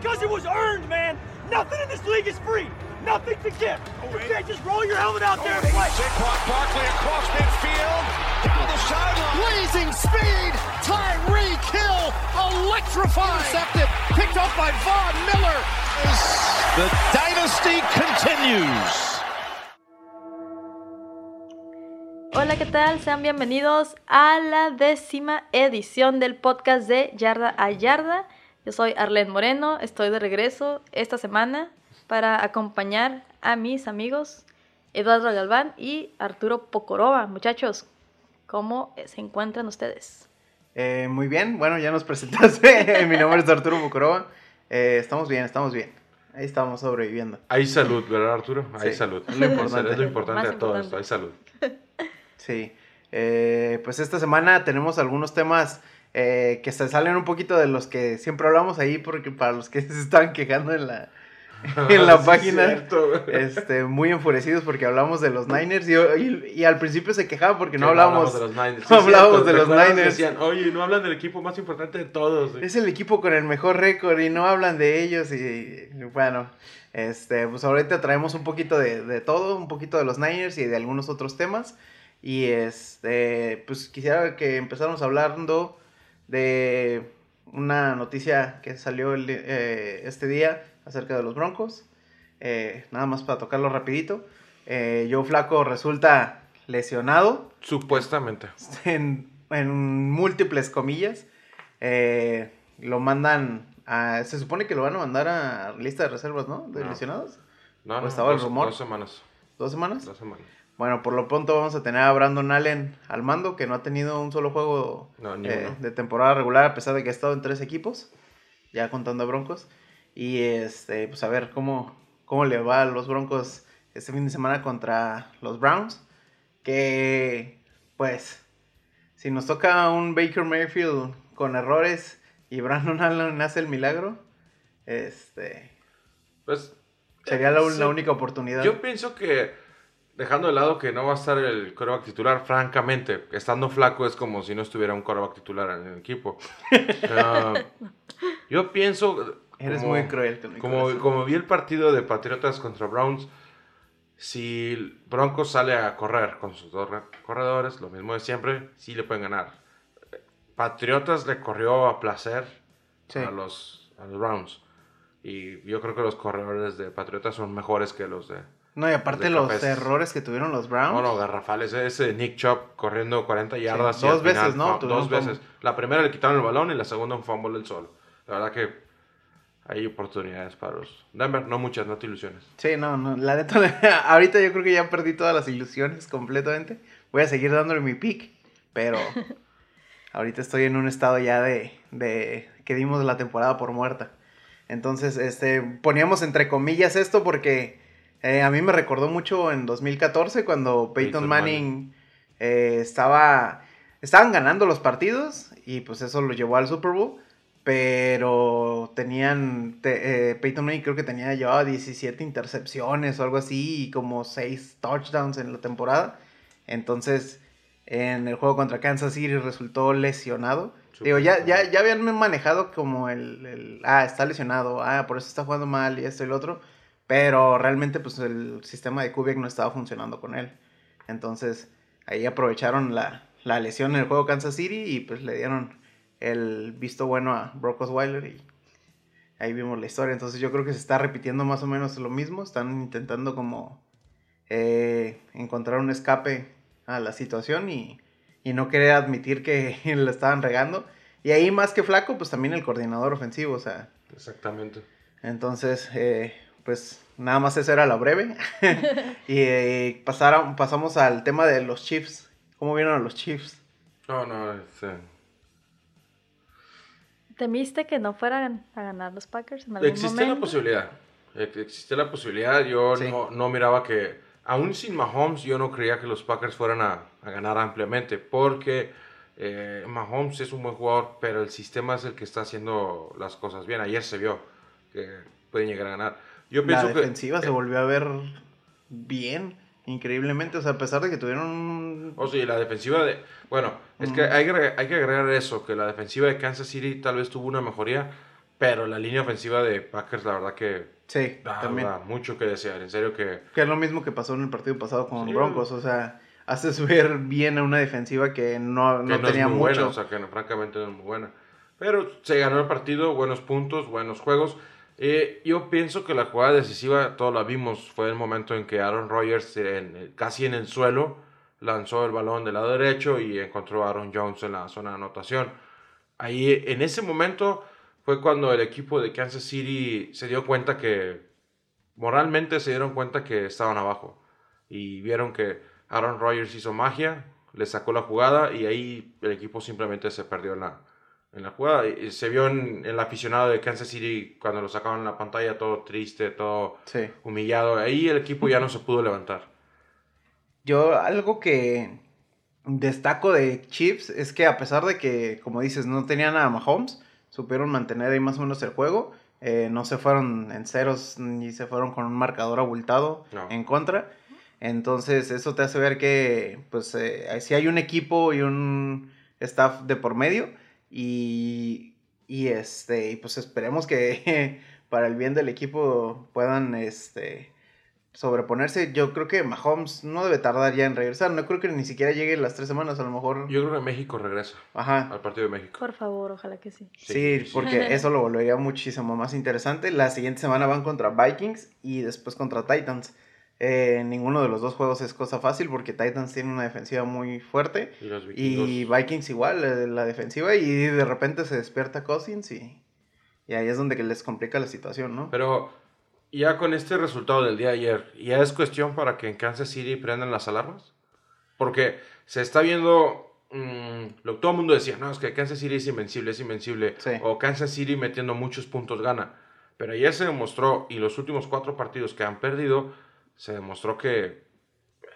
Because it was earned, man. Nothing in this league is free. Nothing to give. Oh, you can't just roll your helmet out oh, there and play. Saquon Barkley across midfield, down the sideline. Blazing speed. Tyreek Hill electrifying. Intercepted. Picked up by Von Miller. The dynasty continues. Hola, ¿qué tal? Sean bienvenidos a la décima edición del podcast de Yarda a Yarda. Yo soy Arlene Moreno, estoy de regreso esta semana para acompañar a mis amigos Eduardo Galván y Arturo Pocoroba. Muchachos, ¿cómo se encuentran ustedes? Eh, muy bien, bueno, ya nos presentaste. Mi nombre es Arturo Pocoroba. Eh, estamos bien, estamos bien. Ahí estamos sobreviviendo. Hay salud, ¿verdad, Arturo? Hay Sí, salud. es lo importante. Es lo importante de todo importante. esto, hay salud. Sí. Eh, pues esta semana tenemos algunos temas eh, que se salen un poquito de los que siempre hablamos ahí, porque para los que se estaban quejando en la, en la Sí, página, cierto, este, muy enfurecidos porque hablamos de los Niners y, y- y al principio se quejaban porque no Sí, hablábamos. de los Niners. no hablábamos cierto, de ¿te los? Niners. Decían, oye, no hablan del equipo más importante de todos. güey?" Es el equipo con el mejor récord y no hablan de ellos y bueno, este, pues ahorita traemos un poquito de, de todo, un poquito de los Niners y de algunos otros temas y este, pues quisiera que empezáramos hablando de una noticia que salió el- eh, este día acerca de los Broncos, Eh, nada más para tocarlo rapidito, eh, Joe Flaco resulta lesionado Supuestamente. en, en múltiples comillas. Eh, lo mandan a. Se supone que lo van a mandar a lista de reservas, ¿no? De No. lesionados. No, ¿O no, estaba el dos, rumor? Dos semanas. ¿Dos semanas? Dos semanas. Bueno, por lo pronto vamos a tener a Brandon Allen al mando, que no ha tenido un solo juego No, eh, de temporada regular, a pesar de que ha estado en tres equipos, ya contando a Broncos. Y este, pues a ver cómo, cómo le va a los Broncos este fin de semana contra los Browns. Que, pues, si nos toca un Baker Mayfield con errores y Brandon Allen hace el milagro, este, Pues, sería la, sí. la única oportunidad. Yo pienso que, dejando de lado que no va a estar el quarterback titular, francamente, estando flaco es como si no estuviera un quarterback titular en el equipo. Yo pienso... Eres como- muy cruel con mi Como, vi el partido de Patriotas contra Browns, si Broncos sale a correr con sus dos re- corredores, lo mismo de siempre, sí le pueden ganar. Patriotas le corrió a placer Sí. a, los, a los Browns. Y yo creo que los corredores de Patriotas son mejores que los de... No, y aparte los Capes. errores que tuvieron los Browns. No, no, garrafales. Ese Nick Chubb corriendo 40 yardas. y dos final veces, ¿no? Dos veces. La primera le quitaron el balón y la segunda un fumble del solo. La verdad que hay oportunidades para los Denver. No muchas, no te ilusiones. Sí, no, no, la neta, ahorita yo creo que ya perdí todas las ilusiones completamente. Voy a seguir dándole mi pick, pero ahorita estoy en un estado ya de, de que dimos la temporada por muerta. Entonces, este, poníamos entre comillas esto porque eh, a mí me recordó mucho en 2014 cuando Peyton, Peyton Manning, eh, estaba, estaban ganando los partidos y pues eso lo llevó al Super Bowl. Pero tenían, te- eh, Peyton Manning creo que tenía llevaba 17 intercepciones o algo así y como 6 touchdowns en la temporada. Entonces, en el juego contra Kansas City resultó lesionado. Digo, ya, ya, ya habían manejado como el, el, ah, está lesionado, ah, por eso está jugando mal y esto y lo otro. Pero realmente, pues el sistema de Kubiak no estaba funcionando con él. Entonces, ahí aprovecharon la, la lesión en el juego Kansas City y pues le dieron el visto bueno a Brock Osweiler y ahí vimos la historia. Entonces yo creo que se está repitiendo más o menos lo mismo. Están intentando como eh, encontrar un escape a la situación y, y no querer admitir que la estaban regando. Y ahí más que flaco, pues también el coordinador ofensivo, o sea, Exactamente. entonces, eh, pues nada más eso era la breve. y eh, pasaron, pasamos al tema de los Chiefs. ¿Cómo vieron a los Chiefs? No, no, este, ¿Temiste que no fueran a ganar los Packers en algún Existe momento? la posibilidad. Ex- Existe la posibilidad. Yo Sí. no, no miraba que, aún sin Mahomes, yo no creía que los Packers fueran a, a ganar ampliamente. Porque eh, Mahomes es un buen jugador, pero el sistema es el que está haciendo las cosas bien. Ayer se vio que pueden llegar a ganar. Yo La pienso que. defensiva se volvió a ver bien, increíblemente. O sea, a pesar de que tuvieron un... O sea, y la defensiva de... Bueno, es que hay, que hay que agregar eso, que la defensiva de Kansas City tal vez tuvo una mejoría, Pero la línea ofensiva de Packers, la verdad que Sí, da, también. da mucho que desear. En serio que Que es lo mismo que pasó en el partido pasado con Sí. Broncos. O sea, haces ver bien a una defensiva que no, que no no, tenía es muy mucho. buena, o sea, que no- francamente no es muy buena. Pero se ganó el partido, buenos puntos, buenos juegos. Eh, yo pienso que la jugada decisiva, todos la vimos, fue el momento en que Aaron Rodgers, en- casi en el suelo, lanzó el balón del lado derecho y encontró a Aaron Jones en la zona de anotación. Ahí, en ese momento, fue cuando el equipo de Kansas City se dio cuenta que, moralmente se dieron cuenta que estaban abajo. Y vieron que Aaron Rodgers hizo magia, le sacó la jugada y ahí el equipo simplemente se perdió en la, en la jugada. Y se vio en el aficionado de Kansas City cuando lo sacaban en la pantalla todo triste, todo Sí. humillado. Ahí el equipo ya no se pudo levantar. Yo algo que destaco de Chiefs es que a pesar de que, como dices, no tenían a Mahomes, supieron mantener ahí más o menos el juego. Eh, no se fueron en ceros ni se fueron con un marcador abultado No. en contra. Entonces eso te hace ver que pues eh, si hay un equipo y un staff de por medio y, y este y pues esperemos que para el bien del equipo puedan este sobreponerse. Yo creo que Mahomes no debe tardar ya en regresar. No creo que ni siquiera llegue las tres semanas. A lo mejor. Yo creo que México regresa Ajá. al partido de México. Por favor, ojalá que sí. Sí, porque eso lo volvería muchísimo más interesante. La siguiente semana van contra Vikings y después contra Titans. Eh, ninguno de los dos juegos es cosa fácil porque Titans tiene una defensiva muy fuerte Y los vikingos. y Vikings igual, eh, la defensiva y de repente se despierta Cousins y, y ahí es donde les complica la situación, ¿no? Pero ya con este resultado del día de ayer, ¿ya es cuestión para que en Kansas City prendan las alarmas? Porque se está viendo, mm, lo, todo el mundo decía, no, es que Kansas City es invencible, es invencible, Sí. o Kansas City metiendo muchos puntos gana. Pero ayer se demostró, y los últimos cuatro partidos que han perdido, se demostró que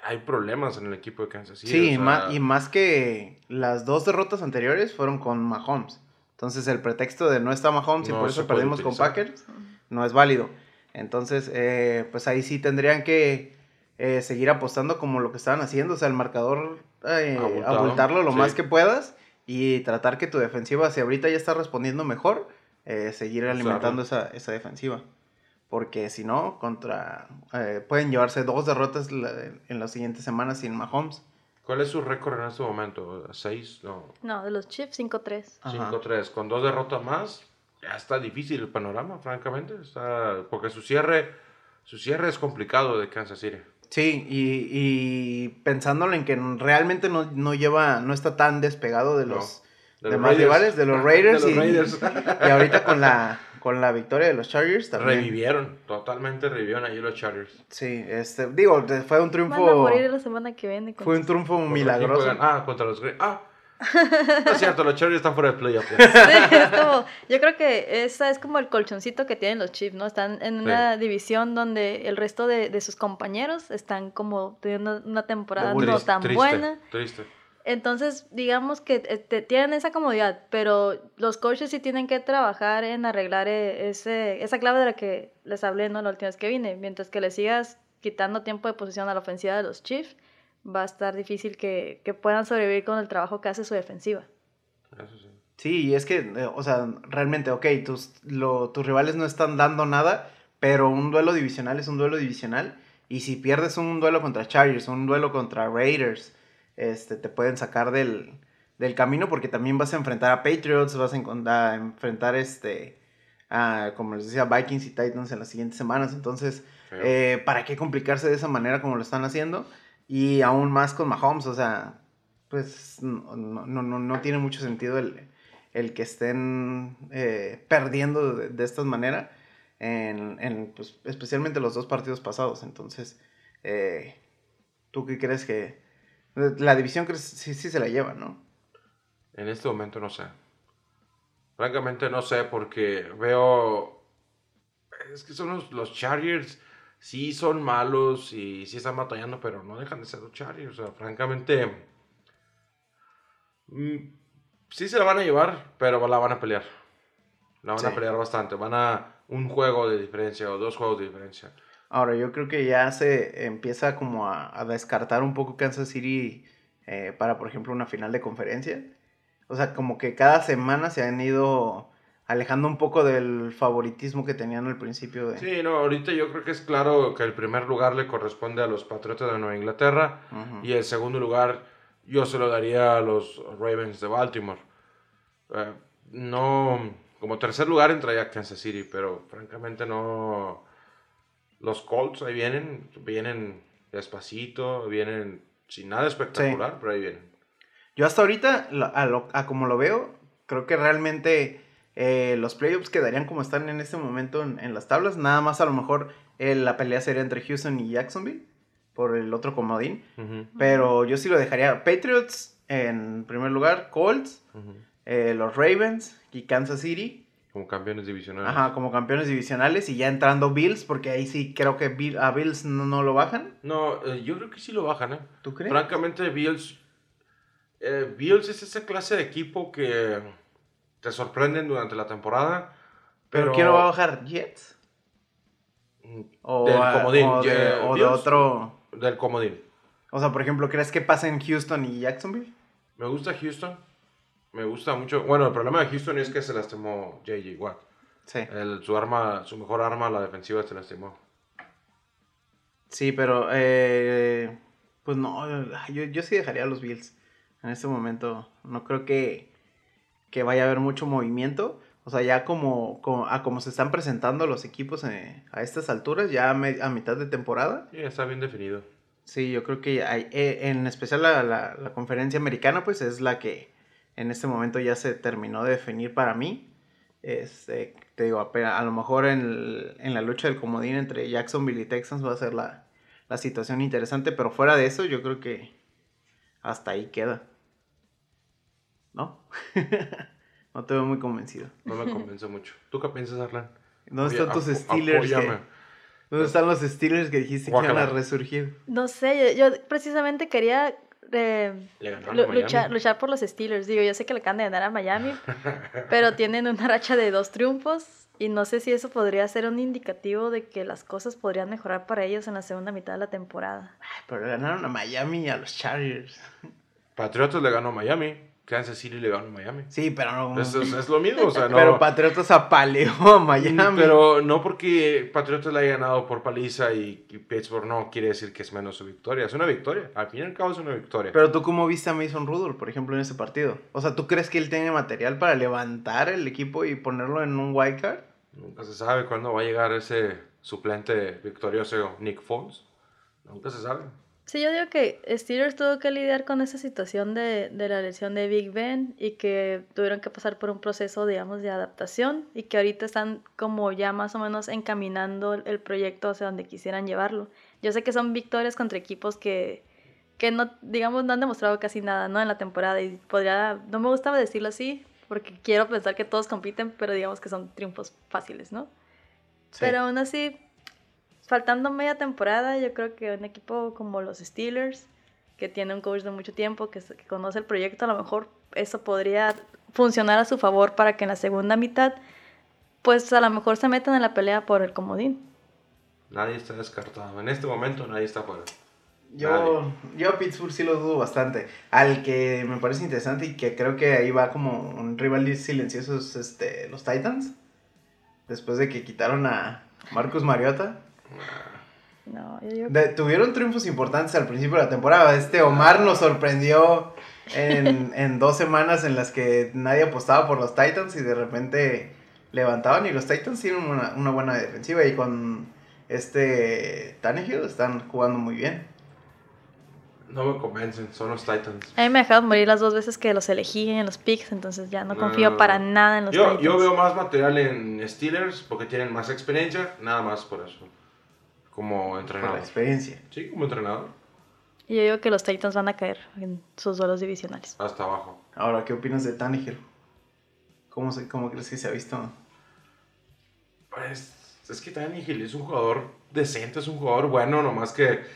hay problemas en el equipo de Kansas City. Sí, o sea, ma- y más que las dos derrotas anteriores fueron con Mahomes. Entonces el pretexto de no está Mahomes y por eso perdimos con. Packers no es válido. Entonces, eh, pues ahí sí tendrían que eh, seguir apostando como lo que estaban haciendo. O sea, el marcador, eh, abultarlo lo sí. más que puedas y tratar que tu defensiva, si ahorita ya está respondiendo mejor, eh, seguir alimentando esa, esa defensiva. Porque si no, contra eh, pueden llevarse dos derrotas en las siguientes semanas sin Mahomes. ¿Cuál es su récord en este momento? ¿Seis? No, No, de los Chiefs 5-3. Ajá. 5-3. Con dos derrotas más, ya está difícil el panorama, francamente. Está, porque su cierre, su cierre es complicado de Kansas City. Sí, y, y pensándolo en que realmente no, no lleva, no está tan despegado de No, los de los demás Raiders. rivales, de los Raiders. De los y, Raiders. y ahorita con la, con la victoria de los Chargers también. Revivieron, totalmente revivieron allí los Chargers. Sí, este, digo, fue un Van a triunfo, morir la semana que viene. fue un triunfo ¿Contra quién milagroso. juegan? Ah, contra los Green. Ah, no es cierto, los Chargers están fuera de playoff. Sí, es como, yo creo que esa es como el colchoncito que tienen los Chiefs, ¿no? Están en una división donde el resto de, de sus compañeros están como teniendo una temporada no tan triste, buena. Triste. Entonces, digamos que eh, tienen esa comodidad, pero los coaches sí tienen que trabajar en arreglar eh, ese, esa clave de la que les hablé ¿no? la última vez que vine. Mientras que le sigas quitando tiempo de posición a la ofensiva de los Chiefs, va a estar difícil que, que puedan sobrevivir con el trabajo que hace su defensiva. Sí, y es que, eh, o sea, realmente, ok, tus, lo- tus rivales no están dando nada, pero un duelo divisional es un duelo divisional. Y si pierdes un duelo contra Chargers, un duelo contra Raiders, este, te pueden sacar del, del camino porque también vas a enfrentar a Patriots, vas a, enfrentar, este, a, como les decía, Vikings y Titans en las siguientes semanas. Entonces, eh, ¿para qué complicarse de esa manera como lo están haciendo? Y aún más con Mahomes, o sea, pues no, no- no tiene mucho sentido el, el que estén eh, perdiendo de, de esta manera, en, en, pues, especialmente los dos partidos pasados. Entonces, eh, ¿tú qué crees que... La división crees, sí, sí se la lleva, ¿no? En este momento no sé. Francamente no sé porque veo... Es que son los, los Chargers, sí son malos y sí están batallando, pero no dejan de ser los Chargers. O sea, francamente... mm, sí se la van a llevar, pero la van a pelear. La van a pelear bastante. Van a un juego de diferencia o dos juegos de diferencia. Ahora, yo creo que ya se empieza como a, a descartar un poco Kansas City eh, para, por ejemplo, una final de conferencia. O sea, como que cada semana se han ido alejando un poco del favoritismo que tenían al principio de... Sí, no, ahorita yo creo que es claro que el primer lugar le corresponde a los Patriotas de Nueva Inglaterra y el segundo lugar yo se lo daría a los Ravens de Baltimore. Eh, no, como tercer lugar entraría Kansas City, pero francamente no. Los Colts ahí vienen, vienen despacito, vienen sin nada espectacular, pero ahí vienen. Yo hasta ahorita, a, lo- a como lo veo, creo que realmente eh, los playoffs quedarían como están en este momento en, en las tablas. Nada más a lo mejor eh, la pelea sería entre Houston y Jacksonville por el otro comodín. Pero yo sí lo dejaría. Patriots en primer lugar, Colts, eh, los Ravens y Kansas City. Como campeones divisionales. Ajá, como campeones divisionales y ya entrando Bills, porque ahí sí creo que Bill- a Bills no, no lo bajan. No, eh, yo creo que sí lo bajan, ¿eh? ¿Tú crees? Francamente, Bills. eh, Bills es esa clase de equipo que te sorprenden durante la temporada. ¿Pero, Pero, quién lo va a bajar? ¿Jets? Mm, O, Del a- comodín, o de, o de otro. Del comodín. O sea, por ejemplo, ¿crees que pasa en Houston y Jacksonville? Me gusta Houston. Me gusta mucho. Bueno, el problema de Houston es que se lastimó JJ Watt. Sí. El- su arma, su mejor arma, la defensiva, se lastimó. Sí, pero eh, pues no, yo, yo sí dejaría a los Bills en este momento. No creo que, que vaya a haber mucho movimiento. O sea, ya como, como, a como se están presentando los equipos eh, a estas alturas, ya a, me- a mitad de temporada. Y está bien definido. Sí, yo creo que hay, eh, en especial la, la- la conferencia americana, pues es la que en este momento ya se terminó de definir para mí. Este, te digo, ape- a, lo mejor en, el- en la lucha del comodín entre Jacksonville y Texans va a ser la, la situación interesante, pero fuera de eso yo creo que hasta ahí queda. ¿No? no te veo muy convencido. No me convence mucho. ¿Tú qué piensas, Arlan? ¿Dónde Oye, están tus Steelers? que-. ¿Dónde están los Steelers que dijiste que iban a resurgir? No sé, yo, yo precisamente quería eh, luchar, luchar por los Steelers. Digo, yo sé que le acaban de ganar a Miami, pero tienen una racha de dos triunfos y no sé si eso podría ser un indicativo de que las cosas podrían mejorar para ellos en la segunda mitad de la temporada. Ay, Pero ganaron a Miami y a los Chargers. Patriotas le ganó a Miami. Kansas City le ganó a Miami. Sí, pero no. Es, es- es lo mismo, o sea, no. Pero Patriotas apaleó a Miami. Pero no porque Patriotas le haya ganado por paliza y, Pittsburgh no quiere decir que es menos su victoria. Es una victoria. Al fin y al cabo es una victoria. Pero tú, ¿cómo viste a Mason Rudolph, por ejemplo, en ese partido? O sea, ¿tú crees que él tiene material para levantar el equipo y ponerlo en un wild card? Nunca se sabe cuándo va a llegar ese suplente victorioso Nick Foles. Nunca se sabe. Sí, yo digo que Steelers tuvo que lidiar con esa situación de, de la lesión de Big Ben y que tuvieron que pasar por un proceso, digamos, de adaptación y que ahorita están como ya más o menos encaminando el- proyecto hacia donde quisieran llevarlo. Yo sé que son victorias contra equipos que, que no, digamos, no han demostrado casi nada, ¿no? En la temporada y podría, no me gustaba decirlo así porque quiero pensar que todos compiten, pero digamos que son triunfos fáciles, ¿no? Pero aún así, faltando media temporada, yo creo que un equipo como los Steelers, que tiene un coach de mucho tiempo, que, conoce el proyecto, a lo mejor eso podría funcionar a su favor para que en la segunda mitad, pues a lo mejor se metan en la pelea por el comodín. Nadie está descartado. En este momento nadie está fuera. Yo, yo a Pittsburgh sí lo dudo bastante. Al que me parece interesante y que creo que ahí va como un rival silencioso es este, los Titans. Después de que quitaron a Marcus Mariota. No, yo digo De- tuvieron triunfos importantes al principio de la temporada. Este Omar nos sorprendió en, en dos semanas en las que nadie apostaba por los Titans y de repente levantaban. Y los Titans tienen una, una buena defensiva y con este Tannehill están jugando muy bien. No me convencen, son los Titans. A mí me dejaron morir las dos veces que los elegí en los picks, entonces ya no confío No. para nada en los Yo, Titans. yo veo más material en Steelers porque tienen más experiencia, nada más por eso. Como Por la entrenador. experiencia. Sí, como entrenador. Y yo digo que los Titans van a caer en sus duelos divisionales. Hasta abajo. Ahora, ¿qué opinas de Tannehill? ¿Cómo, se, ¿Cómo crees que se ha visto? Pues es que Tannehill es un jugador decente, es un jugador bueno, nomás que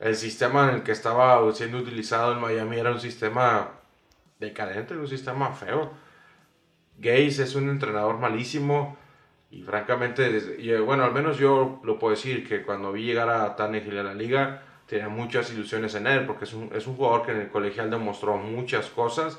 el sistema en el que estaba siendo utilizado en Miami era un sistema decadente, un sistema feo. Gaze es un entrenador malísimo y francamente, desde- y, eh, bueno, al menos yo lo puedo decir que cuando vi llegar a Tannehill a la liga tenía muchas ilusiones en él porque es un, es un jugador que en el colegial demostró muchas cosas,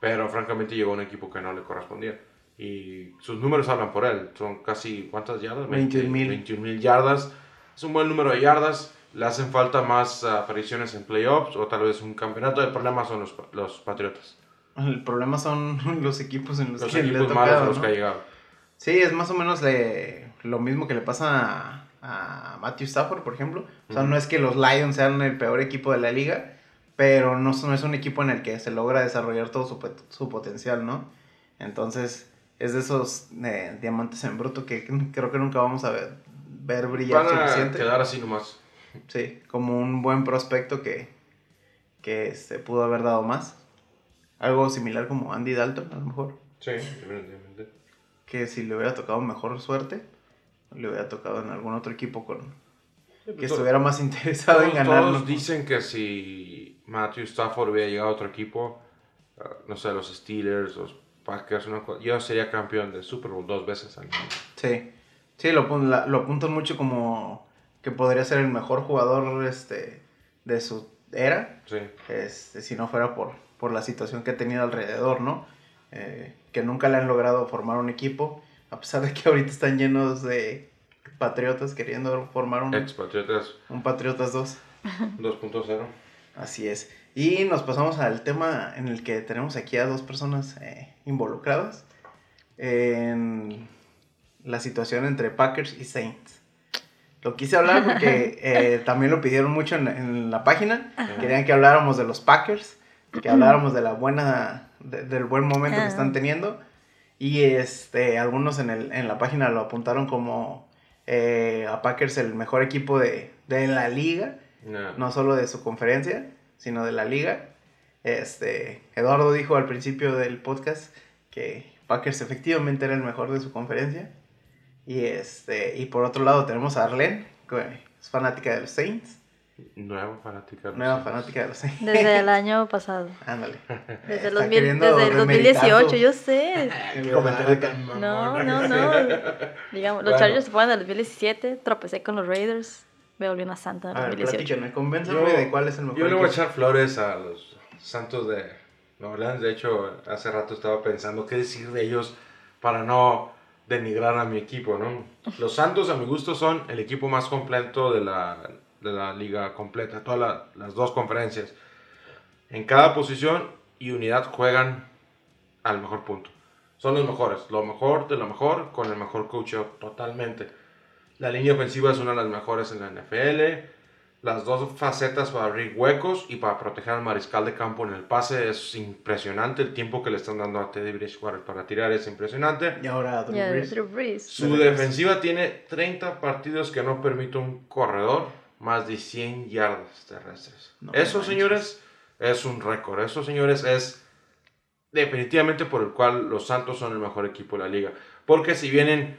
pero francamente llegó a un equipo que no le correspondía. Y sus números hablan por él. Son casi, ¿cuántas yardas? 21,000. 21 mil yardas. Es un buen número de yardas. Le hacen falta más apariciones en playoffs o tal vez un campeonato. El problema son los, los Patriotas. El problema son los equipos en los, Los que le ha equipos malos tocado, los ¿no? que ha llegado. Sí, es más o menos le- lo mismo que le pasa a, a Matthew Stafford, por ejemplo. O sea, no es que los Lions sean el peor equipo de la liga, pero no, no es un equipo en el que se logra desarrollar todo su, su potencial, ¿no? Entonces, es de esos eh, diamantes en bruto que creo que nunca vamos a ver, ver brillar Van a suficiente. quedar así nomás. Sí, como un buen prospecto que, que se pudo haber dado más. Algo similar como Andy Dalton, a lo mejor. Sí. Que si le hubiera tocado mejor suerte, le hubiera tocado en algún otro equipo con que pues, estuviera más interesado Todos, en ganar. todos dicen que si Matthew Stafford hubiera llegado a otro equipo, ah, no sé, los Steelers, los Packers, una yo sería campeón de Super Bowl dos veces al año. Sí, sí, lo, lo apuntan mucho como que podría ser el mejor jugador este, de su era, Sí. este, si no fuera por, por la situación que ha tenido alrededor, ¿no? Eh, que nunca le han logrado formar un equipo, a pesar de que ahorita están llenos de patriotas queriendo formar un, Expatriotas un Patriotas 2. 2.0. Así es. Y nos pasamos al tema en el que tenemos aquí a dos personas eh, involucradas en la situación entre Packers y Saints. Lo quise hablar porque eh, también lo pidieron mucho en, en la página. Querían que habláramos de los Packers, que habláramos de la buena, de- del buen momento que Ah. están teniendo. Y este, algunos en, el, en la página lo apuntaron como eh, a Packers el mejor equipo de, de la liga No. no solo de su conferencia, sino de la liga. Este, Eduardo dijo al principio del podcast que Packers efectivamente era el mejor de su conferencia. Y este, y por otro lado tenemos a Arlene, que es fanática de los Saints, Nueva fanática. de los nueva fanática de los. Desde el año pasado. Ándale. Desde 2000 queriendo desde el remeditar 2018, tu- yo sé. el comentario tan No, no, no. Digamos, los Bueno. Chargers se fueron en el 2017, tropecé con los Raiders, me volví una santa en el ver, 2018. platíquenme, convénzame de cuál es el mejor Yo le voy a echar flores a los Santos de Nueva Orleans. De hecho, hace rato estaba pensando qué decir de ellos para no denigrar a mi equipo, ¿no? Los Santos, a mi gusto, son el equipo más completo de la, de la liga completa, todas la- las dos conferencias. En cada posición y unidad juegan al mejor punto. Son los mejores, lo mejor de lo mejor con el mejor coach totalmente. La línea ofensiva es una de las mejores en la NFL. Las dos facetas para abrir huecos y para proteger al mariscal de campo en el pase es impresionante. El tiempo que le están dando a Teddy Bridgewater para tirar es impresionante. Y ahora Brees. Drew Brees. Su defensiva tiene 30 partidos que no permite un corredor más de 100 yardas terrestres. No Eso, señores, es un récord. Eso, señores, es definitivamente por el cual los Santos son el mejor equipo de la liga. Porque si vienen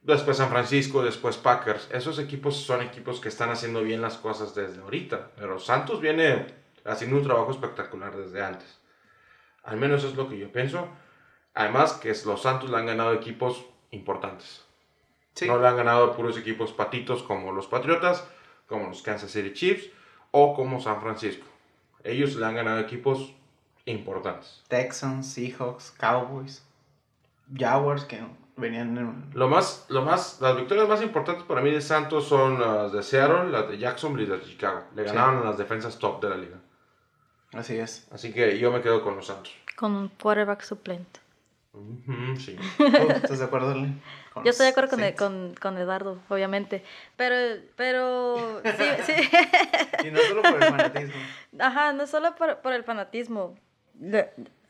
después San Francisco, después Packers, esos equipos son equipos que están haciendo bien las cosas desde ahorita. Pero Santos viene haciendo un trabajo espectacular desde antes. Al menos es lo que yo pienso. Además que los Santos le han ganado equipos importantes. Sí. No le han ganado a puros equipos patitos como los Patriotas, como los Kansas City Chiefs o como San Francisco. Ellos le han ganado equipos importantes. Texans, Seahawks, Cowboys, Jaguars que venían en... Lo más, lo más, las victorias más importantes para mí de Santos son las de Seattle, las de Jacksonville y las de Chicago. Le Sí. ganaron a las defensas top de la liga. Así es. Así que yo me quedo con los Santos. Con un quarterback suplente. Sí. ¿Tú ¿Estás de acuerdo, Yo estoy de acuerdo con, con, con Eduardo, obviamente. Pero, pero, sí, sí. Y no solo por el fanatismo. Ajá, no solo por, por el fanatismo.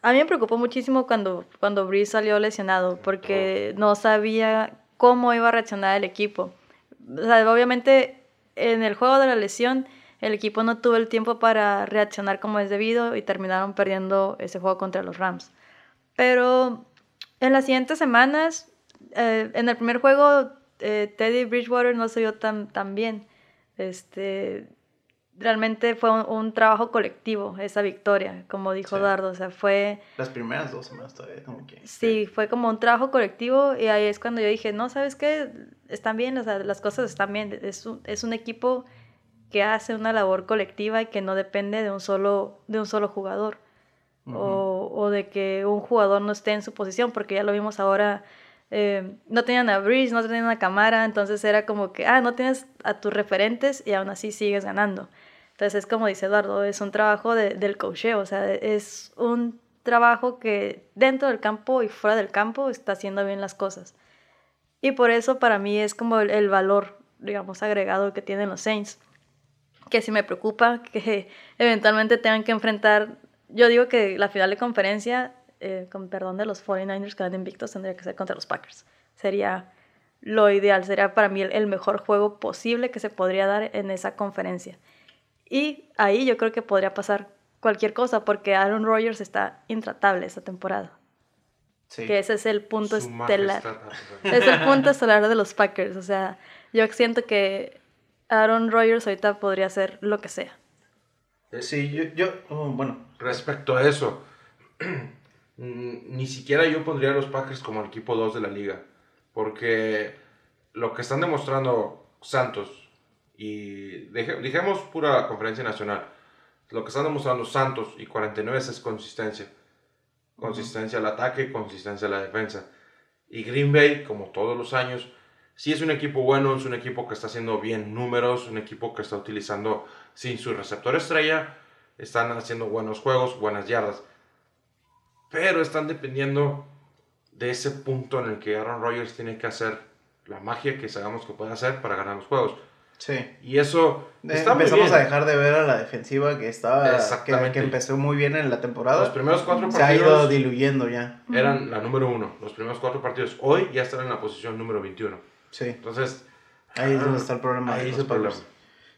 A mí me preocupó muchísimo cuando, cuando Breeze salió lesionado, porque no sabía cómo iba a reaccionar el equipo. O sea, obviamente, en el juego de la lesión, el equipo no tuvo el tiempo para reaccionar como es debido y terminaron perdiendo ese juego contra los Rams. Pero en las siguientes semanas, eh, en el primer juego, eh, Teddy Bridgewater no se vio tan, tan bien. Este, realmente fue un, un trabajo colectivo esa victoria, como dijo Sí. Dardo. O sea, fue, Las primeras dos semanas todavía, como que... sí, fue como un trabajo colectivo y ahí es cuando yo dije, no, ¿sabes qué? Están bien, o sea, las cosas están bien. Es un, es un equipo que hace una labor colectiva y que no depende de un solo, de un solo jugador. O, o de que un jugador no esté en su posición, porque ya lo vimos ahora, eh, no tenían a Breeze, no tenían a Camara, entonces era como que, ah, no tienes a tus referentes y aún así sigues ganando. Entonces es como dice Eduardo, es un trabajo de- del coacheo, o sea, es un trabajo que dentro del campo y fuera del campo está haciendo bien las cosas. Y por eso para mí es como el, el valor, digamos, agregado que tienen los Saints. Que sí me preocupa que eventualmente tengan que enfrentar. Yo digo que la final de conferencia, eh, con perdón de los 49ers que van invictos, tendría que ser contra los Packers. Sería lo ideal, sería para mí el, el mejor juego posible que se podría dar en esa conferencia. Y ahí yo creo que podría pasar cualquier cosa, porque Aaron Rodgers está intratable esta temporada. Sí. Que ese es el punto estelar. Es el punto estelar de los Packers. O sea, yo siento que Aaron Rodgers ahorita podría hacer lo que sea. Sí, yo, yo oh, bueno, Respecto a eso, ni siquiera yo pondría a los Packers como el equipo 2 de la liga. Porque lo que están demostrando Santos y deje- dejemos pura conferencia nacional. Lo que están demostrando Santos y 49 es consistencia. Consistencia al ataque, consistencia a la defensa. Y Green Bay, como todos los años, sí es un equipo bueno, es un equipo que está haciendo bien números, un equipo que está utilizando sin su receptor estrella, están haciendo buenos juegos, buenas yardas. Pero están dependiendo de ese punto en el que Aaron Rodgers tiene que hacer la magia que sabemos que puede hacer para ganar los juegos. sí. Y eso está muy Empezamos bien. a dejar de ver a la defensiva que estaba que, que empezó muy bien en la temporada. Los primeros cuatro se ha ido partidos diluyendo ya. eran la número uno. Los primeros cuatro partidos hoy ya están en la posición número 21. Sí. Entonces, Ahí es donde está el problema. Ahí de es los el problema.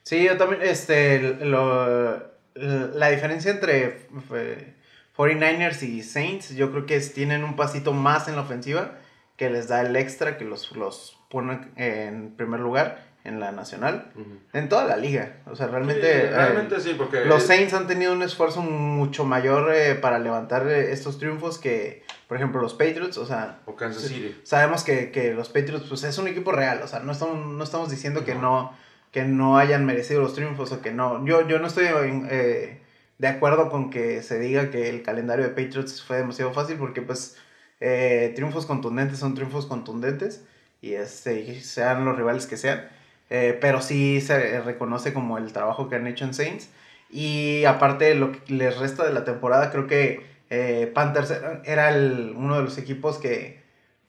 Sí, yo también, este, lo- la diferencia entre eh, 49ers y Saints, yo creo que es- tienen un pasito más en la ofensiva que les da el extra que los, los pone en primer lugar en la nacional, en toda la liga. O sea, realmente, Sí, eh, realmente sí, porque los Saints han tenido un esfuerzo mucho mayor eh, para levantar eh, estos triunfos que, por ejemplo, los Patriots, o sea, o Kansas. City. sabemos que, que los Patriots pues es un equipo real, o sea, no estamos, no estamos diciendo que no que no hayan merecido los triunfos o que no. Yo, yo no estoy eh, de acuerdo con que se diga que el calendario de Patriots fue demasiado fácil porque pues eh, triunfos contundentes son triunfos contundentes y este, y sean los rivales que sean. Eh, pero sí se reconoce como el trabajo que han hecho en Saints. Y aparte, lo que les resta de la temporada, creo que eh, Panthers era, el- uno de los equipos que,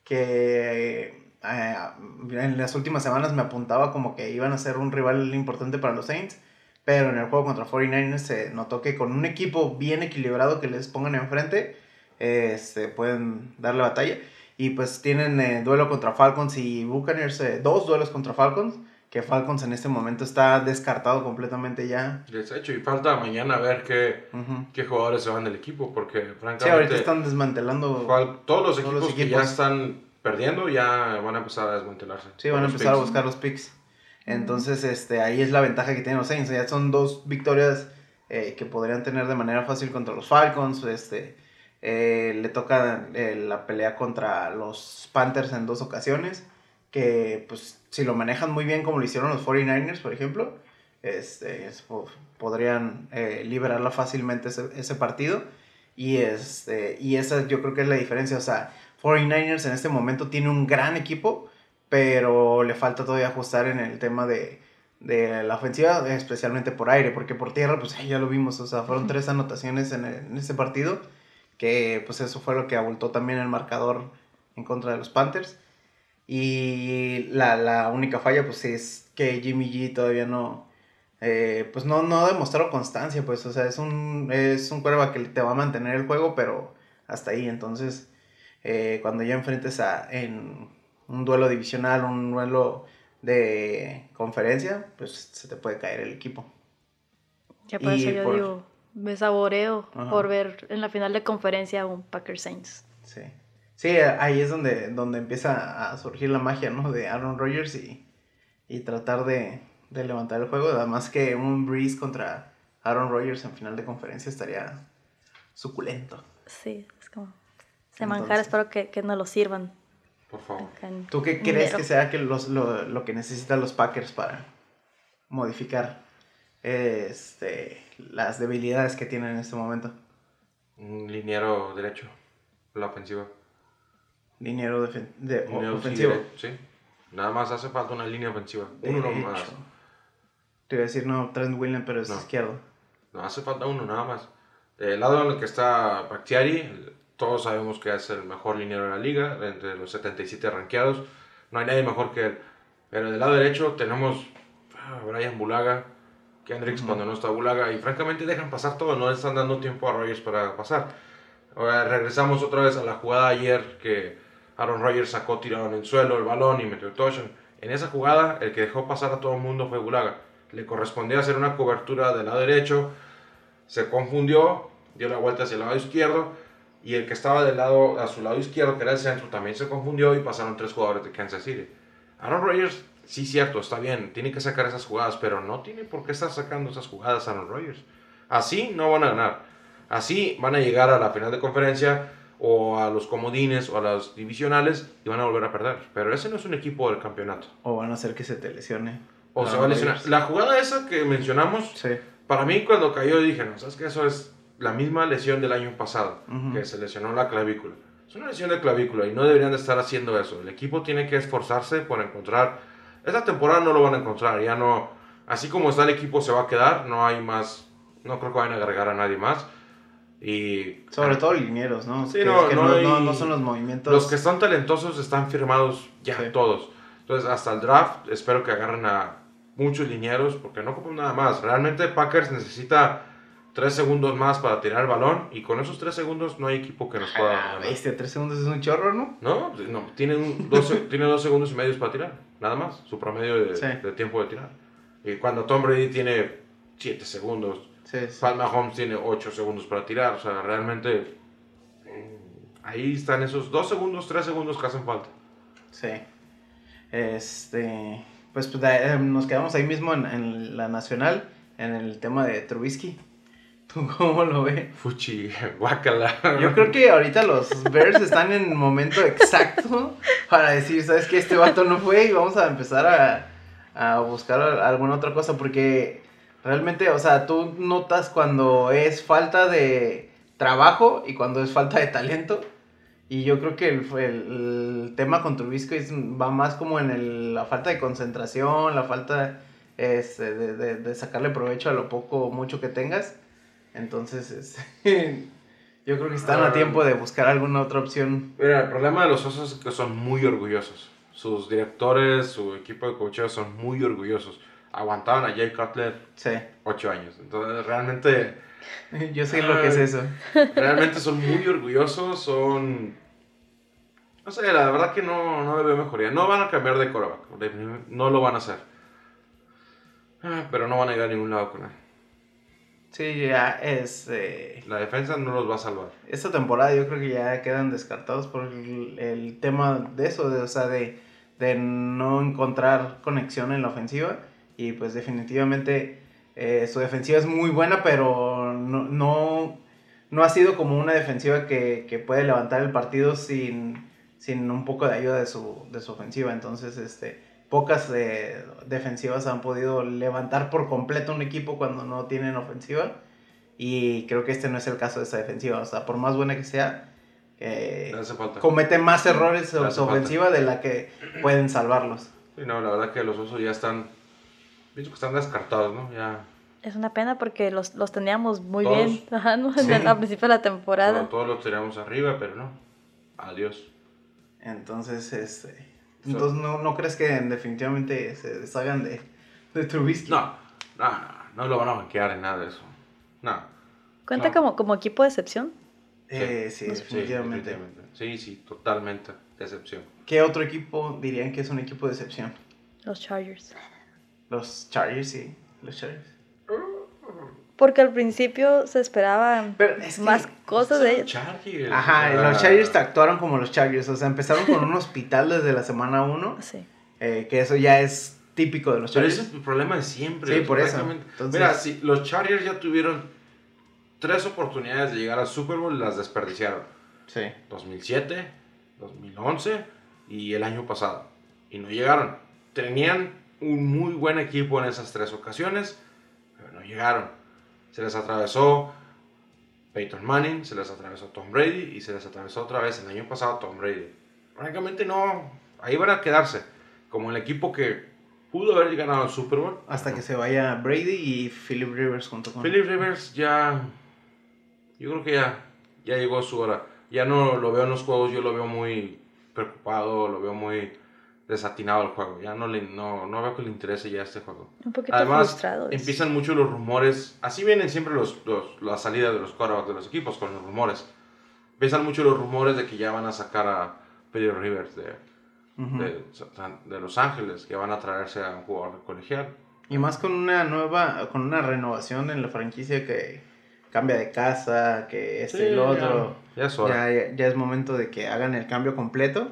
que eh, en las últimas semanas me apuntaba como que iban a ser un rival importante para los Saints. Pero en el juego contra 49ers se notó que con un equipo bien equilibrado que les pongan enfrente, eh, se pueden darle batalla. Y pues tienen eh, duelo contra Falcons y Buccaneers, eh, dos duelos contra Falcons, que Falcons en este momento está descartado completamente ya. Les he hecho y falta mañana ver qué, qué jugadores se van del equipo, porque Sí, francamente ahorita están desmantelando. todos los todos equipos, los que ya están perdiendo ya van a empezar a desmantelarse. Sí, van a empezar a buscar los picks. Entonces, este, ahí es la ventaja que tienen los Saints. Ya son dos victorias eh, que podrían tener de manera fácil contra los Falcons. Este, eh, le toca eh, la pelea contra los Panthers en dos ocasiones. Que, pues, si lo manejan muy bien como lo hicieron los 49ers, por ejemplo, este, es- po- podrían eh, liberarla fácilmente ese, ese partido. Y, este, y esa yo creo que es la diferencia. O sea, 49ers en este momento tiene un gran equipo, pero le falta todavía ajustar en el tema de, de la ofensiva, especialmente por aire, porque por tierra, pues ya lo vimos, o sea, fueron tres anotaciones en, el- en ese partido, que pues eso fue lo que abultó también el marcador en contra de los Panthers. Y la, la única falla, pues es que Jimmy G todavía no, eh, pues no, no ha demostrado constancia, pues, o sea, es un, es un quarterback que te va a mantener el juego, pero hasta ahí, entonces, eh, cuando ya enfrentes a, en un duelo divisional, un duelo de conferencia, pues se te puede caer el equipo. Ya por eso yo por- digo, me saboreo Ajá. por ver en la final de conferencia un Packers Saints. Sí. Sí, ahí es donde, donde empieza a surgir la magia, ¿no? De Aaron Rodgers y, y tratar de, de levantar el juego. Además que un Breeze contra Aaron Rodgers en final de conferencia estaría suculento. Sí, es como... Se manjar, espero que, que nos lo sirvan. Por favor. ¿Tú qué crees que sea que los, lo, lo que necesitan los Packers para modificar este, las debilidades que tienen en este momento? Un liniero derecho, la ofensiva. Dinero de, Liniero ofensivo. Sí. Nada más hace falta una línea ofensiva. Uno Derecho. más. Te iba a decir, no, Trent Williams, pero es No. izquierdo. No hace falta uno, nada más. Del lado en el que está Bakhtiari, todos sabemos que es el mejor liniero de la liga, entre los 77 rankeados. No hay nadie mejor que él. Pero del lado derecho tenemos a Brian Bulaga, Kendricks cuando no está Bulaga, y francamente dejan pasar todo, no le están dando tiempo a Rogers para pasar. Ahora regresamos otra vez a la jugada ayer que Aaron Rodgers sacó tirado en el suelo el balón y metió el touchdown. En esa jugada, el que dejó pasar a todo el mundo fue Bulaga. Le correspondía hacer una cobertura del lado derecho, se confundió, dio la vuelta hacia el lado izquierdo y el que estaba del lado a su lado izquierdo, que era el centro, también se confundió y pasaron tres jugadores de Kansas City. Aaron Rodgers, sí cierto, está bien, tiene que sacar esas jugadas, pero no tiene por qué estar sacando esas jugadas Aaron Rodgers. Así no van a ganar. Así van a llegar a la final de conferencia o a los comodines o a las divisionales y van a volver a perder. Pero ese no es un equipo del campeonato. O van a hacer que se te lesione. O se va a lesionar. La jugada esa que mencionamos, Sí. para mí cuando cayó dije, no, sabes que eso es la misma lesión del año pasado, Ujú. que se lesionó la clavícula. Es una lesión de clavícula y no deberían de estar haciendo eso. El equipo tiene que esforzarse por encontrar. Esta temporada no lo van a encontrar, ya no. Así como está el equipo se va a quedar, no hay más. No creo que vayan a agregar a nadie más. Y Sobre todo linieros, ¿no? Sí, Que- no, que no no, hay- no- son los movimientos. los que están talentosos están firmados ya Sí. todos. Entonces, hasta el draft, espero que agarren a muchos linieros, porque no ocupan nada más. Realmente Packers necesita tres segundos más para tirar el balón, y con esos tres segundos no hay equipo que nos pueda Ah, bestia, tres segundos es un chorro, ¿no? No, no tiene, un, dos, tiene dos segundos y medio para tirar, nada más, su promedio de, Sí. de tiempo de tirar. Y cuando Tom Brady tiene siete segundos, Sí, sí. Pat Mahomes tiene 8 segundos para tirar. O sea, realmente mm, ahí están esos 2 segundos, 3 segundos que hacen falta. Sí. Este. Pues, pues, eh, nos quedamos ahí mismo en, en la nacional, en el tema de Trubisky. ¿Tú cómo lo ves? Fuchi, guácala. Yo creo que ahorita los Bears están en el momento exacto para decir, ¿sabes qué? Este vato no fue y vamos a empezar a, a buscar alguna otra cosa porque realmente, o sea, tú notas cuando es falta de trabajo y cuando es falta de talento. Y yo creo que el, el- el tema con Trubisky es- va más como en el- la falta de concentración, la falta este, de, de- de sacarle provecho a lo poco o mucho que tengas. Entonces, este, yo creo que están a Ah. tiempo de buscar alguna otra opción. Mira, el problema de los osos es que son muy orgullosos. Sus directores, su equipo de cocheo son muy orgullosos. Aguantaban a Jay Cutler Sí, 8 años. Entonces, realmente, yo sé lo que es eso. realmente son muy orgullosos. Son. No sé, la verdad que no, no le veo mejoría. No van a cambiar de coreback. No lo van a hacer. Ah, Pero no van a llegar a ningún lado con él. Sí, ya es... eh, La defensa no los va a salvar. esta temporada yo creo que ya quedan descartados por el, el tema de eso, de, o sea, de, de no encontrar conexión en la ofensiva. Y pues definitivamente eh, su defensiva es muy buena, pero no, no, no ha sido como una defensiva que, que puede levantar el partido sin, sin un poco de ayuda de su, de su ofensiva. Entonces, este, pocas eh, defensivas han podido levantar por completo un equipo cuando no tienen ofensiva. Y creo que este no es el caso de esa defensiva. O sea, por más buena que sea, eh, comete más errores su falta. ofensiva de la que pueden salvarlos. Sí, no, la verdad que los osos ya están. Pienso que están descartados, ¿no? Ya. Es una pena porque los, los teníamos muy Todos. bien ajá, ¿no? Sí. al principio de la temporada. todos los teníamos arriba, pero no. Adiós. Entonces, este, entonces no, no crees que definitivamente se deshagan de, de Trubisky. No, no, no, no lo van a banquear en nada de eso. No. ¿Cuenta No. como, como equipo de excepción? Eh, sí, Sí, definitivamente. definitivamente. Sí, sí, totalmente. Decepción. ¿Qué otro equipo dirían que es un equipo de excepción? Los Chargers. Los Chargers, sí. Los Chargers. Porque al principio se esperaban Pero es que- más cosas de ellos. Chargers. Ajá, los Chargers actuaron como los Chargers. O sea, empezaron con un hospital desde la semana 1. Sí. que eso ya es típico de los Pero Chargers. ese es el problema de siempre. Sí, por eso. Entonces- Mira, si los Chargers ya tuvieron tres oportunidades de llegar al Super Bowl, las desperdiciaron. Sí. 2007, 2011 y el año pasado. Y no llegaron. Tenían un muy buen equipo en esas tres ocasiones, pero no llegaron. Se les atravesó Peyton Manning, se les atravesó Tom Brady y se les atravesó otra vez el año pasado Tom Brady. Francamente no, ahí van a quedarse como el equipo que pudo haber ganado el Super Bowl. Hasta que se vaya Brady y Philip Rivers junto con Philip Rivers ya, yo creo que ya, ya llegó su hora. Ya no lo veo en los juegos, yo lo veo muy preocupado, lo veo muy desatinado el juego. Ya no, le, no, no veo que le interese ya este juego. Un poquito Además, empiezan mucho los rumores. Así vienen siempre los, los, la salida de los quarterbacks de los equipos con los rumores. Empiezan mucho los rumores de que ya van a sacar a Philip Rivers de, de, de Los Ángeles, que van a traerse a un jugador colegial. Y más con una nueva, con una renovación en la franquicia que cambia de casa, que este Sí, y lo otro. ya- ya es hora. Ya, ya- ya es momento de que hagan el cambio completo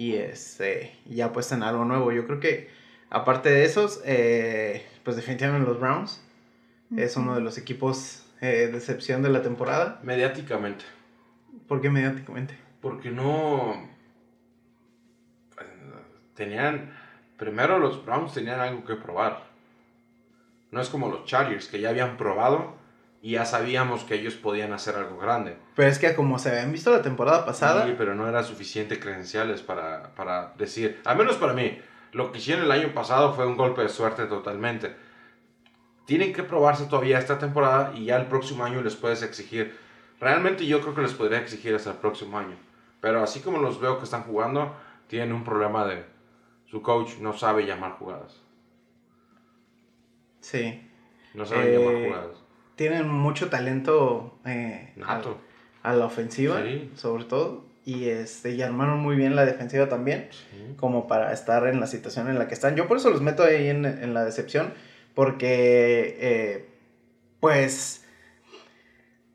y este y ya apuestan a algo nuevo. Yo creo que aparte de esos, eh, pues definitivamente los Browns es uno de los equipos eh, de excepción de la temporada. Mediáticamente. ¿Por qué mediáticamente? Porque no. eh, Tenían. Primero los Browns tenían algo que probar. No es como los Chargers que ya habían probado y ya sabíamos que ellos podían hacer algo grande. Pero es que como se habían visto la temporada pasada, Sí, pero no era suficiente credenciales para, para decir. Al menos para mí. Lo que hicieron el año pasado fue un golpe de suerte totalmente. Tienen que probarse todavía esta temporada y ya el próximo año les puedes exigir. Realmente yo creo que les podría exigir hasta el próximo año. Pero así como los veo que están jugando, tienen un problema de... Su coach no sabe llamar jugadas. sí, No sabe Eh, llamar jugadas. Tienen mucho talento eh, a la ofensiva, Sí. sobre todo. Y, este, y armaron muy bien la defensiva también, Sí. como para estar en la situación en la que están. Yo por eso los meto ahí en, en la decepción, porque, eh, pues,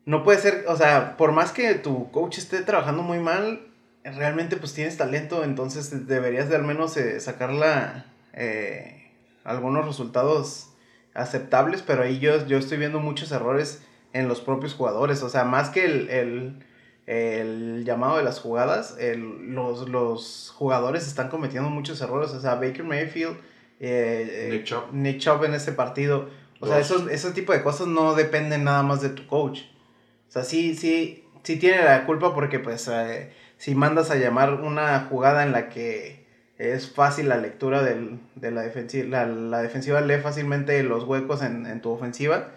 no puede ser, o sea, por más que tu coach esté trabajando muy mal, realmente pues tienes talento, entonces deberías de al menos eh, sacarla eh, algunos resultados aceptables, pero ahí yo, yo estoy viendo muchos errores en los propios jugadores, o sea, más que el, el, el llamado de las jugadas, el- los, los jugadores están cometiendo muchos errores, o sea, Baker Mayfield, eh, eh, Nick Chubb. Nick Chubb en ese partido, o sea, esos, ese tipo de cosas no dependen nada más de tu coach. O sea, sí, sí, sí tiene la culpa porque pues eh, si mandas a llamar una jugada en la que es fácil la lectura del- de la defensiva, la, la defensiva lee fácilmente los huecos en, en tu ofensiva,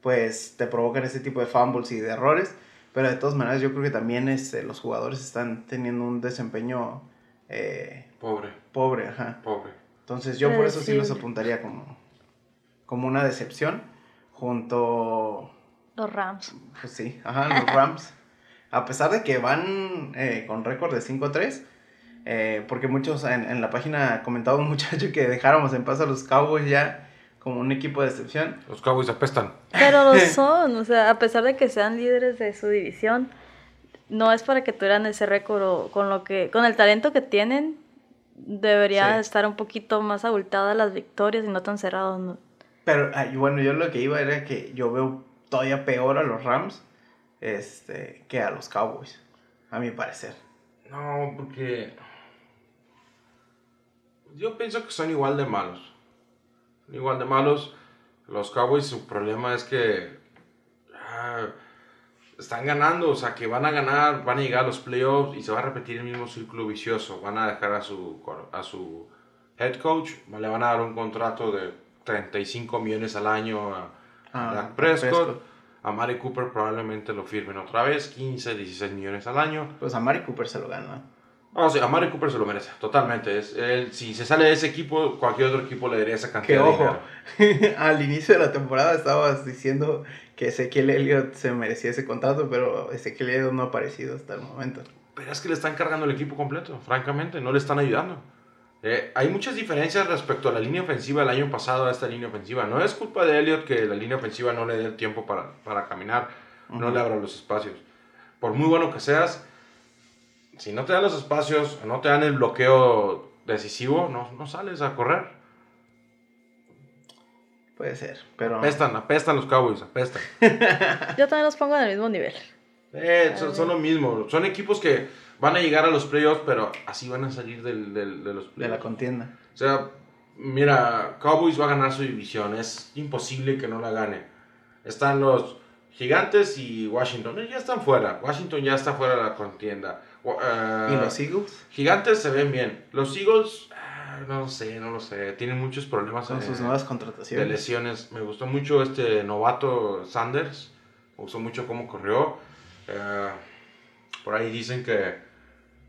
pues te provocan ese tipo de fumbles y de errores. Pero de todas maneras yo creo que también este, los jugadores están teniendo un desempeño eh, Pobre, pobre, ajá. pobre. Entonces yo por eso sí los apuntaría como, como una decepción junto Los Rams. pues sí, ajá, los Rams. A pesar de que van eh, con récord de 5-3, eh, porque muchos en, en la página comentaba un muchacho que dejáramos en paz a los Cowboys ya como un equipo de excepción. Los Cowboys apestan. Pero lo son, o sea, a pesar de que sean líderes de su división, no es para que tuvieran ese récord o con lo que, con el talento que tienen, debería Sí. estar un poquito más abultadas las victorias y no tan cerrados. ¿no? Pero bueno, yo lo que iba era que yo veo todavía peor a los Rams este, que a los Cowboys, a mi parecer. No, porque yo pienso que son igual de malos. Igual de malos. Los Cowboys su problema es que ah, están ganando, o sea que van a ganar, van a llegar a los playoffs y se va a repetir el mismo círculo vicioso. Van a dejar a su, a su head coach, le van a dar un contrato de 35 millones al año a, a Ah, Dak Prescott. Prescott. A Mari Cooper probablemente lo firmen otra vez, 15, 16 millones al año. Pues a Mari Cooper se lo gana. No, sí, a Mari Cooper se lo merece, totalmente. Es, él, si se sale de ese equipo, cualquier otro equipo le daría esa Que cantidad de ojo, dinero. al inicio de la temporada estabas diciendo que Ezequiel Elliott se merecía ese contrato, pero Ezequiel Elliott no ha aparecido hasta el momento. Pero es que le están cargando el equipo completo, francamente, no le están ayudando. Eh, hay muchas diferencias respecto a la línea ofensiva del año pasado a esta línea ofensiva. No es culpa de Elliott que la línea ofensiva no le dé el tiempo para, para caminar, no le abra los espacios. Por muy bueno que seas, si no te dan los espacios, no te dan el bloqueo decisivo, no, no sales a correr. Puede ser, pero... Apestan, apestan los Cowboys, apestan. Yo también los pongo en el mismo nivel. Eh, son, son lo mismo. Son equipos que van a llegar a los playoffs, pero así van a salir del, del- de los De playoffs. la contienda. O sea, mira, Cowboys va a ganar su división. Es imposible que no la gane. Están los Gigantes y Washington eh, ya están fuera. Washington ya está fuera de la contienda. Eh, ¿Y los Eagles? Gigantes se ven bien. Los Eagles, ah, no lo sé, no lo sé. Tienen muchos problemas Con eh, sus nuevas de contrataciones. lesiones. Me gustó mucho este novato Sanders. Me gustó mucho cómo corrió. Eh, por ahí dicen que,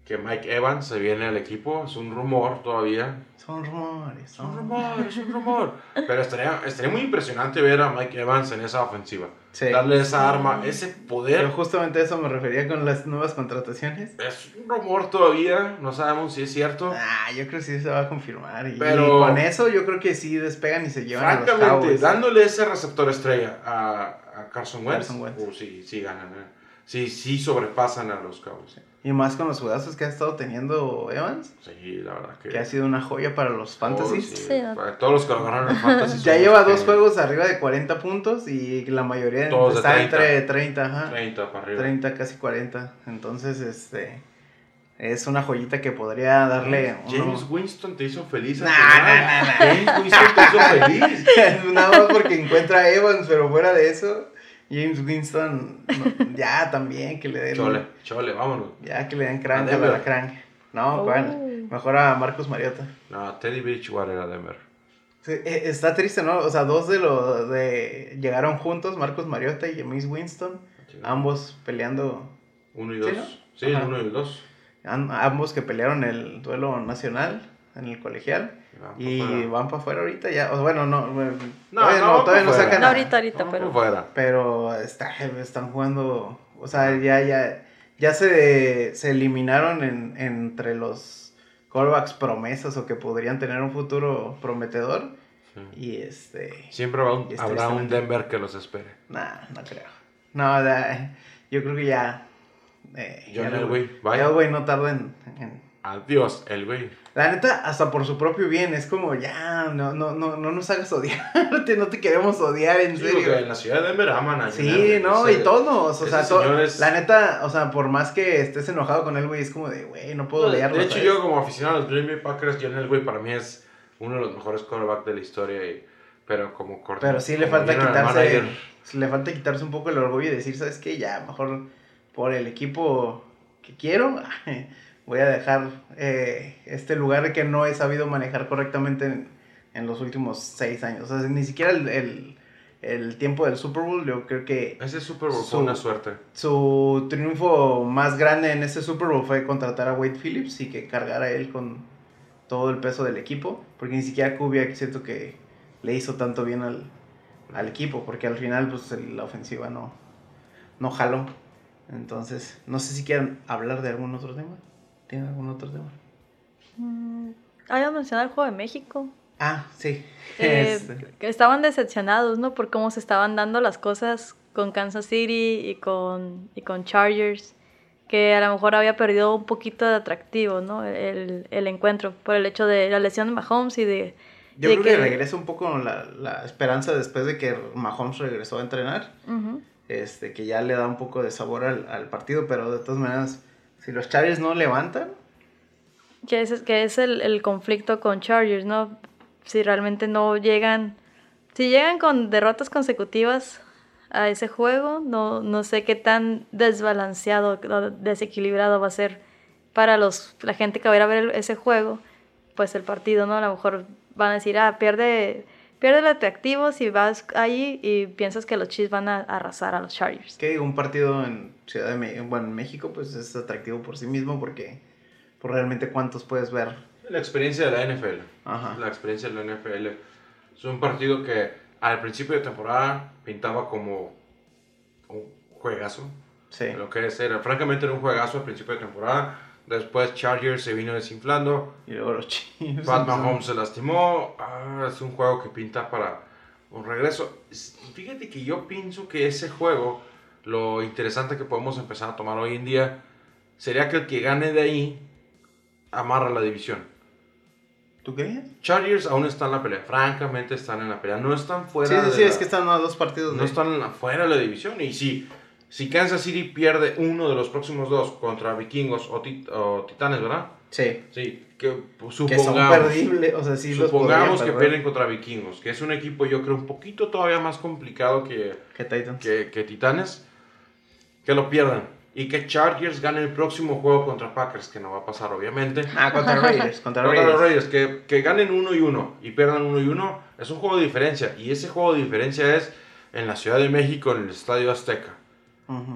que Mike Evans se viene al equipo. Es un rumor todavía. Son rumores. Son rumor, es un rumor. Pero estaría, estaría muy impresionante ver a Mike Evans en esa ofensiva. Sí. Darle esa arma, ese poder. Yo justamente a eso me refería con las nuevas contrataciones. Es un rumor todavía, no sabemos si es cierto. Ah, yo creo que sí se va a confirmar. Y, Pero- y con eso yo creo que sí despegan y se llevan a los Francamente, Cowboys. dándole ese receptor estrella a, a Carson Wentz, Carson Wentz. uh, sí, sí ganan. eh. Sí, sí sobrepasan a los Cowboys. Y más con los jugazos que ha estado teniendo Evans, Sí, la verdad que... que ha sido una joya para los Oh, fantasies. sí, Sí. para todos los que lo ganaron en fantasy. Ya lleva dos que- juegos arriba de 40 puntos y la mayoría Todos de está 30. entre 30, ajá, 30 para arriba. 30, casi 40. Entonces, este es una joyita que podría darle uno- James Winston te hizo feliz. nah, nah. James Winston te hizo feliz. Nada más porque encuentra a Evans, pero fuera de eso, James Winston no, ya también que le den Chole, chole, vámonos. ya que le den crank A a la crank. No, Oh. ¿cuál? Mejor a Marcos Mariota. No, Teddy Bridgewater a Denver. Sí, eh, está triste, ¿no? O sea, dos de los de llegaron juntos, Marcos Mariota y James Winston, ambos peleando Uno y ¿Sí, dos. no? Sí, uno y dos. Am- ambos que pelearon el duelo nacional en el colegial Van y fuera. van para afuera ahorita ya, o bueno, no, no, todavía no, no, todavía no sacan No, ahorita, ahorita, pero. fuera. pero está, están jugando, o sea, ya, ya, ya se, se eliminaron en, entre los callbacks promesas o que podrían tener un futuro prometedor Sí. y este, Siempre habrá un, Y es habrá un tristemente- Denver que los espere. nah, no creo, no, da- yo creo que ya, eh, John ya Elway, ya vaya. Elway no tarda en- en Adiós, el güey. La neta, hasta por su propio bien, es como ya, no, no, no, no nos hagas odiarte, no te queremos odiar, en Sí, porque en serio. la ciudad de Denver aman a Sí, no, Ese- y todos, o sea, to- es- la neta, o sea, por más que estés enojado con él, güey, es como de, güey, no puedo de, odiarlo. de hecho, ¿sabes? yo como aficionado a los Green Bay Packers, John Elway para mí es uno de los mejores quarterbacks de la historia. y- pero como corto. Pero sí le falta quitarse, le falta quitarse un poco el orgullo y decir, ¿sabes qué? Ya, mejor por el equipo que quiero, voy a dejar eh, este lugar que no he sabido manejar correctamente en, en los últimos seis años. O sea, ni siquiera el, el- el tiempo del Super Bowl, yo creo que Ese Super Bowl Su- fue una suerte. su triunfo más grande en ese Super Bowl fue contratar a Wade Phillips y que cargara él con todo el peso del equipo, porque ni siquiera Kubiak siento que le hizo tanto bien al, al equipo, porque al final pues el- la ofensiva no, no jaló. Entonces, no sé si quieren hablar de algún otro tema. ¿Tienen algún otro tema? Mm, Habíamos mencionado el juego de México. Ah, sí. Eh, Este, que estaban decepcionados, ¿no? Por cómo se estaban dando las cosas con Kansas City y con, y con Chargers. Que a lo mejor había perdido un poquito de atractivo, ¿no? El, el encuentro. Por el hecho de la lesión de Mahomes y de. yo de creo que, regresa un poco la, la esperanza después de que Mahomes regresó a entrenar. Este, que ya le da un poco de sabor al, al partido, pero de todas maneras, si los Chargers no levantan, Que es, que es el, el conflicto con Chargers, ¿no? Si realmente no llegan, si llegan con derrotas consecutivas a ese juego, no, no sé qué tan desbalanceado, o desequilibrado va a ser para los, la gente que va a ir a ver ese juego, pues el partido, ¿no? A lo mejor van a decir, ah, pierde, pierde el atractivo si vas ahí y piensas que los Chiefs van a arrasar a los Chargers. que digo, un partido en Ciudad de México, bueno, en México, pues es atractivo por sí mismo porque por realmente cuántos puedes ver. La experiencia de la NFL. Ajá. La experiencia de la NFL. Es un partido que al principio de temporada pintaba como un juegazo. Sí. Lo que es, era, francamente era un juegazo al principio de temporada. Después Chargers se vino desinflando. Y luego los Chiefs. Pat Mahomes se lastimó. Ah, es un juego que pinta para un regreso. Es- Fíjate que yo pienso que ese juego, lo interesante que podemos empezar a tomar hoy en día, sería que el que gane de ahí amarra la división. ¿Tú crees? Chargers aún están en la pelea. Francamente están en la pelea. No están fuera Sí, sí, de sí, la- es que están a dos partidos no de- están fuera de la división. Y si Si Kansas City pierde uno de los próximos dos contra vikingos o, tit- o titanes, ¿verdad? Sí. Sí, que pues, Que son supongamos, perdibles, o sea, sí los supongamos que pierden contra vikingos, que es un equipo yo creo un poquito todavía más complicado que, Que Titans. que, que Titanes, que lo pierdan. Y que Chargers gane el próximo juego contra Packers, que no va a pasar obviamente. Ah, contra Raiders, contra Contra los Raiders. Raiders, que, que ganen uno y uno y pierdan uno y uno, es un juego de diferencia. Y ese juego de diferencia es en la Ciudad de México, en el Estadio Azteca.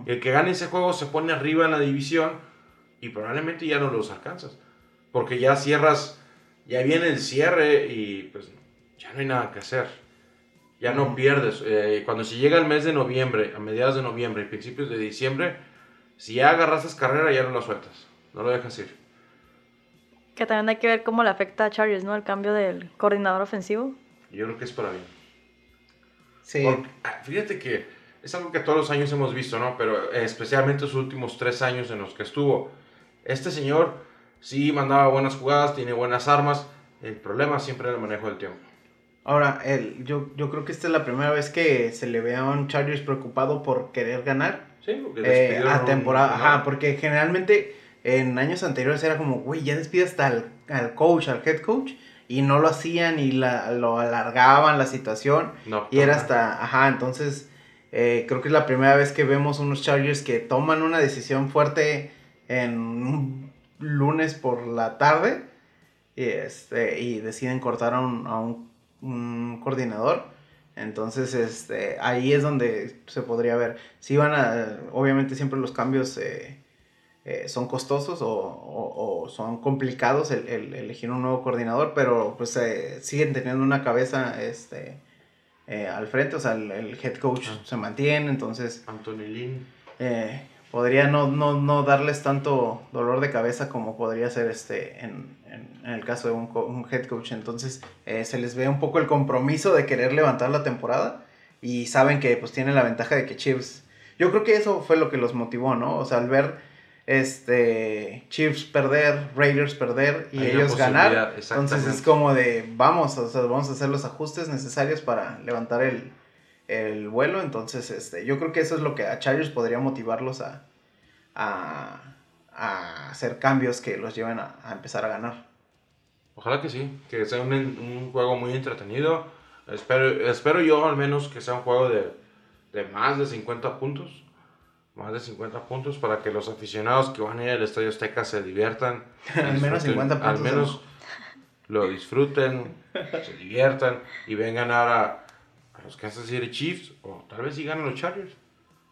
El que gane ese juego se pone arriba en la división y probablemente ya no los alcanzas. Porque ya cierras, ya viene el cierre y pues ya no hay nada que hacer. Ya no pierdes. Eh, cuando se llega el mes de noviembre, a mediados de noviembre y principios de diciembre, si ya agarraste carrera ya no la sueltas. No lo dejas ir. Que también hay que ver cómo le afecta a Chargers, ¿no? El cambio del coordinador ofensivo. Yo creo que es para bien. Sí. Porque, ah, fíjate que es algo que todos los años hemos visto, ¿no? Pero eh, especialmente los últimos tres años en los que estuvo. Este señor sí mandaba buenas jugadas, tiene buenas armas. El problema siempre era el manejo del tiempo. Ahora, el, yo, yo creo que esta es la primera vez que se le ve a un Chargers preocupado por querer ganar Sí, porque eh, a temporada. Ajá, porque generalmente en años anteriores era como, güey, ya despide hasta al, al coach, al head coach, y no lo hacían y la, lo alargaban la situación. No, Y era hasta, ajá, entonces eh, creo que es la primera vez que vemos unos Chargers que toman una decisión fuerte en un lunes por la tarde y, este, y deciden cortar a un, a un- coordinador. Entonces, este, ahí es donde se podría ver. Si van a, obviamente siempre los cambios eh, eh, son costosos o, o- o son complicados el, el elegir un nuevo coordinador, pero pues siguen teniendo una cabeza este, eh, al frente, o sea, el, el head coach Ah. se mantiene, entonces Anthony Lynn. eh, podría no, no, no darles tanto dolor de cabeza como podría ser este en, en- en el caso de un, co- un head coach. Entonces eh, se les ve un poco el compromiso de querer levantar la temporada y saben que pues tienen la ventaja de que Chiefs... Yo creo que eso fue lo que los motivó, ¿no? O sea, al ver este Chiefs perder, Raiders perder y Hay ellos ganar, entonces es como de vamos, o sea, vamos a hacer los ajustes necesarios para levantar el, el vuelo. Entonces, este, yo creo que eso es lo que a Chargers podría motivarlos a, a, a hacer cambios que los lleven a, a empezar a ganar. Ojalá que sí, que sea un, un juego muy entretenido. Espero, espero yo al menos que sea un juego de, de más de 50 puntos. Más de 50 puntos para que los aficionados que van a ir al Estadio Azteca se diviertan. Al menos disfruten, 50 puntos, Al menos lo disfruten, se diviertan y vengan ahora a los Kansas City Chiefs o tal vez sí ganen los Chargers.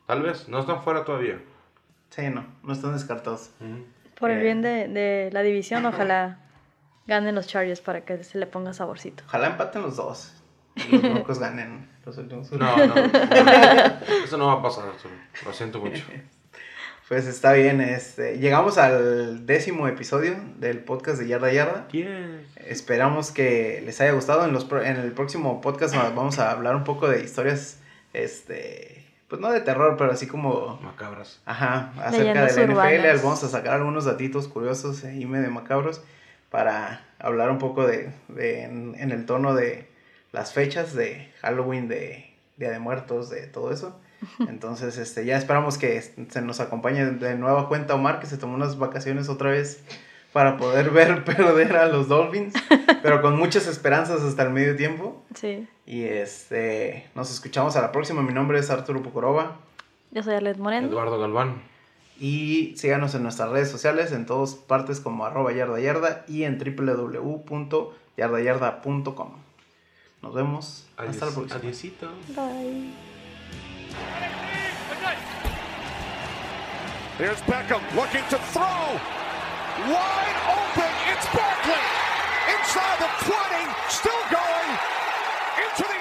Tal vez, no están fuera todavía. Sí, no, no están descartados. Por el Eh. bien de, de la división, ojalá ganen los Chargers para que se le ponga saborcito. Ojalá empaten los dos. Los Broncos ganen los últimos. No, no, no. Eso no va a pasar, Arturo. Lo siento mucho. Pues está bien, este, llegamos al décimo episodio del podcast de Yarda Yarda. Esperamos que les haya gustado. En, los, pro- en el próximo podcast vamos a hablar un poco de historias, este, pues no de terror, pero así como, Macabras. ajá, acerca de la NFL. urbanas. Vamos a sacar algunos datitos curiosos y medio macabros para hablar un poco de, de- en, en el tono de las fechas de Halloween, de Día de Muertos, de todo eso. Entonces, este, ya esperamos que se nos acompañe de nueva cuenta Omar, que se tomó unas vacaciones otra vez para poder ver perder a los Dolphins, pero con muchas esperanzas hasta el medio tiempo. Sí. Y este, nos escuchamos a la próxima. Mi nombre es Arturo Pucoroba Yo soy Arlet Moreno. Eduardo Galván. y síganos en nuestras redes sociales en todas partes como arroba yarda yarda y en www.yardayarda.com. Nos vemos. Hasta la próxima. Adiosito. Bye. Here's Beckham looking to throw. Wide open. It's Barkley. Inside the 20. Still going. Into the